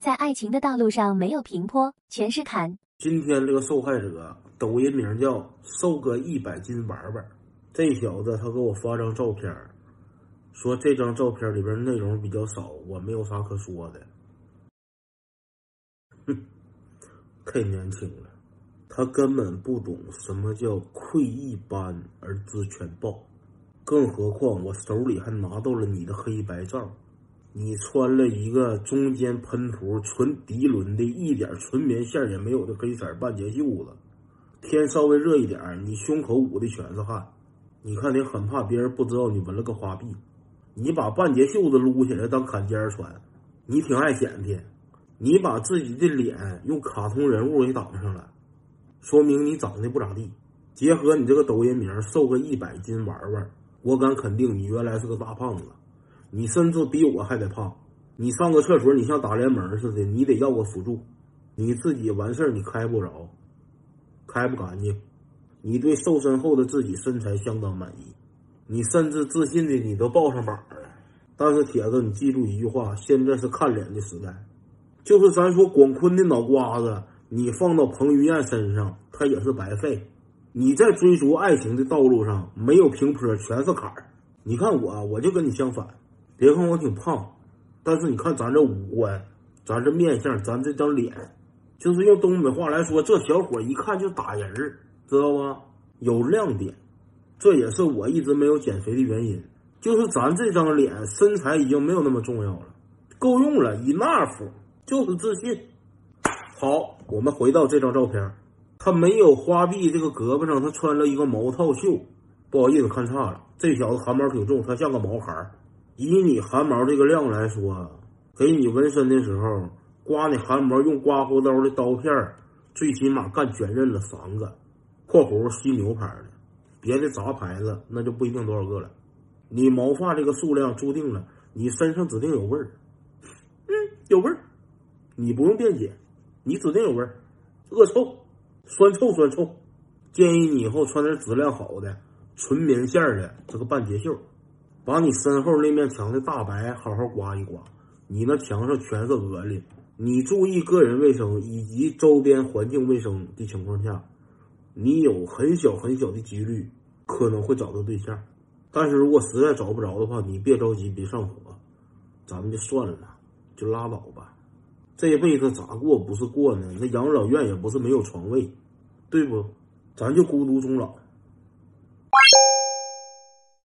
在爱情的道路上没有平坡，全是坎。今天这个受害者抖音名叫“瘦个一百斤玩玩”，这小子他给我发张照片，说这张照片里边内容比较少，我没有啥可说的。哼，太年轻了，他根本不懂什么叫窥一斑而知全豹，更何况我手里还拿到了你的黑白照。你穿了一个中间喷涂纯涤纶的一点纯棉线也没有的黑色半截袖子，天稍微热一点，你胸口捂的全是汗。你看你很怕别人不知道你纹了个花臂，你把半截袖子撸起来当坎肩穿，你挺爱显摆。你把自己的脸用卡通人物给挡上了，说明你长得不咋地。结合你这个抖音名瘦个一百斤玩玩，我敢肯定你原来是个大胖子。你甚至比我还得胖，你上个厕所，你像打联盟似的，你得要个辅助，你自己完事儿你开不着，开不干净。你对瘦身后的自己身材相当满意，你甚至自信的你都报上榜了。但是铁子，你记住一句话：现在是看脸的时代，就是咱说广坤的脑瓜子，你放到彭于晏身上，他也是白费。你在追逐爱情的道路上，没有平坡，全是坎儿。你看我，我就跟你相反。别看我挺胖，但是你看咱这五官，咱这面相，咱这张脸，就是用东北话来说，这小伙一看就打人儿，知道吧？有亮点，这也是我一直没有减肥的原因。就是咱这张脸，身材已经没有那么重要了，够用了，enough，就是自信。好，我们回到这张照片，他没有花臂，这个胳膊上他穿了一个毛套袖。不好意思，看差了，这小子汗毛挺重，他像个毛孩儿。以你汗毛这个量来说，给你纹身的时候刮你汗毛用刮胡刀的刀片最起码干卷刃了三个（括弧犀牛牌的），别的杂牌子那就不一定多少个了。你毛发这个数量注定了你身上指定有味儿。嗯，有味儿，你不用辩解，你指定有味儿，恶臭，酸臭酸臭。建议你以后穿点质量好的纯棉线的这个半截袖。把你身后那面墙的大白好好刮一刮，你那墙上全是鹅哩。你注意个人卫生以及周边环境卫生的情况下，你有很小很小的几率可能会找到对象。但是如果实在找不着的话，你别着急，别上火，咱们就算了，就拉倒吧。这辈子咋过不是过呢？那养老院也不是没有床位，对不？咱就孤独终老。